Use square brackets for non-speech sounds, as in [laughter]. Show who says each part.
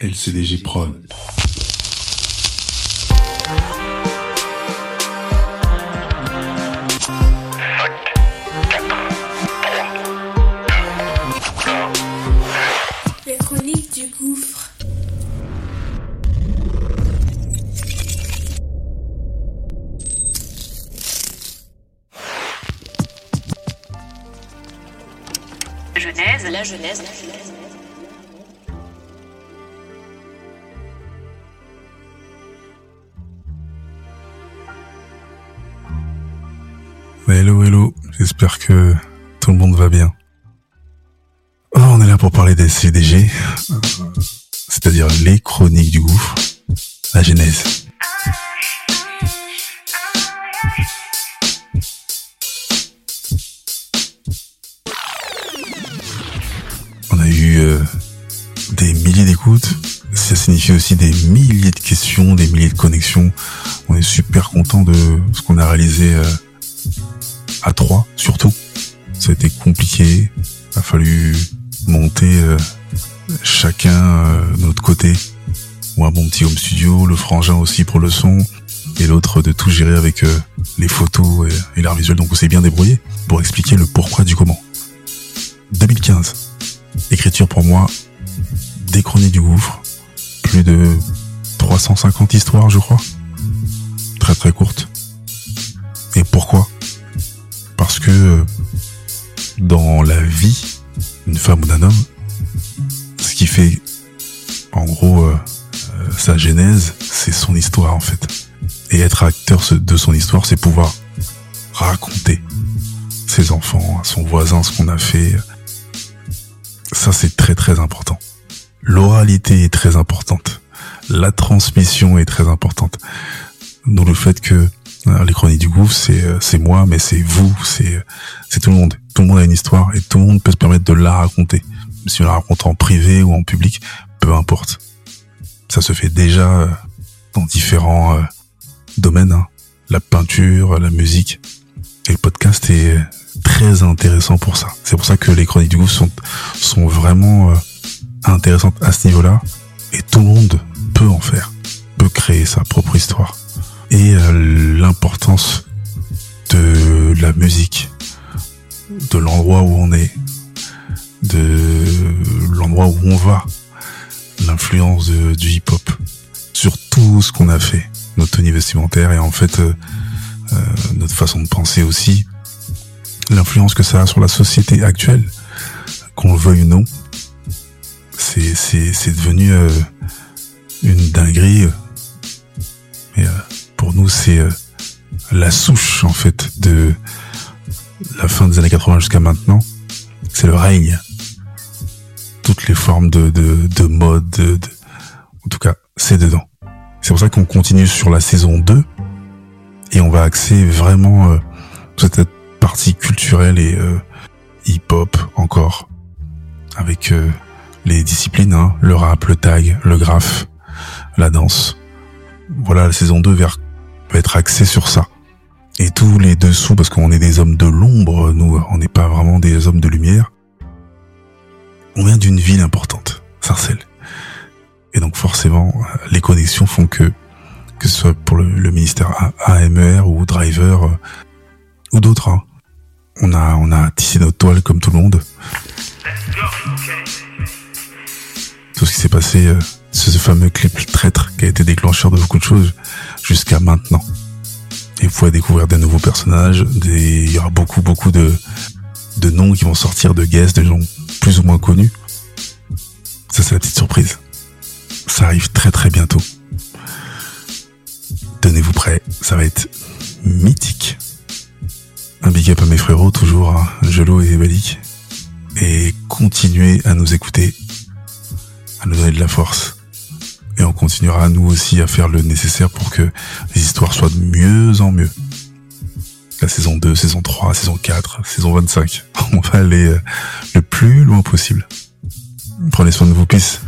Speaker 1: LCDG Prod.
Speaker 2: Les chroniques du gouffre.
Speaker 3: Genèse, la Genèse, la Genèse.
Speaker 1: Hello, hello. J'espère que tout le monde va bien. Oh, on est là pour parler des CDG, c'est-à-dire les chroniques du gouffre, la genèse. On a eu euh, des milliers d'écoutes. Ça signifie aussi des milliers de questions, des milliers de connexions. On est super content de ce qu'on a réalisé euh, à trois, surtout. Ça a été compliqué. Il a fallu monter euh, chacun euh, de notre côté. Moi, mon petit home studio, le frangin aussi pour le son, et l'autre de tout gérer avec euh, les photos et, l'art visuel. Donc on s'est bien débrouillé pour expliquer le pourquoi du comment. 2015. Écriture pour moi, des chroniques du gouffre. Plus de 350 histoires, je crois. Très très courtes. Et pourquoi? Dans la vie d'une femme ou d'un homme, ce qui fait en gros euh, euh, sa genèse, c'est son histoire en fait. Et être acteur de son histoire, c'est pouvoir raconter ses enfants, à son voisin, ce qu'on a fait. Ça, c'est très très important. L'oralité est très importante. La transmission est très importante. D'où le fait que les chroniques du gouffre, c'est euh, moi, mais c'est vous, c'est euh, c'est tout le monde. Tout le monde a une histoire et tout le monde peut se permettre de la raconter. Si on la raconte en privé ou en public, peu importe. Ça se fait déjà euh, dans différents euh, domaines. hein. La peinture, la musique. Et le podcast est très intéressant pour ça. C'est pour ça que les chroniques du gouffre sont, sont vraiment euh, intéressantes à ce niveau-là. Et tout le monde peut en faire, peut créer sa propre histoire. Et euh, l'importance de la musique, de l'endroit où on est, de l'endroit où on va, l'influence du hip-hop sur tout ce qu'on a fait, notre tenue vestimentaire et en fait euh, euh, notre façon de penser aussi, l'influence que ça a sur la société actuelle, qu'on le veuille ou non, c'est c'est devenu une dinguerie. Pour nous, c'est euh, la souche en fait de la fin des années 80 jusqu'à maintenant. C'est le règne. Toutes les formes de de, de mode, de, de- en tout cas, c'est dedans. C'est pour ça qu'on continue sur la saison 2 et on va axer vraiment euh, cette partie culturelle et euh, hip-hop encore avec les disciplines, hein, le rap, le tag, le graphe, la danse. Voilà, la saison 2 vers, être axée sur ça. Et tous les dessous, parce qu'on est des hommes de l'ombre, nous, on n'est pas vraiment des hommes de lumière. On vient d'une ville importante, Sarcelles. Et donc forcément, les connexions font que, que ce soit pour le, ministère AMER ou Driver, euh, ou d'autres, hein, on a, on a tissé notre toile comme tout le monde. Tout ce qui s'est passé, euh, ce fameux clip traître qui a été déclencheur de beaucoup de choses jusqu'à maintenant. Et vous pouvez découvrir des nouveaux personnages, il y aura beaucoup, beaucoup de, de noms qui vont sortir de guests, de gens plus ou moins connus. Ça, c'est la petite surprise. Ça arrive très très bientôt. Tenez-vous prêts, ça va être mythique. Un big up à mes frérots, toujours, hein, Gelo et Balik. Et continuez à nous écouter, à nous donner de la force. Et on continuera nous aussi à faire le nécessaire pour que les histoires soient de mieux en mieux. La saison 2, saison 3, saison 4, saison 25. [laughs] On va aller euh, le plus loin possible. Prenez soin de vous, peace.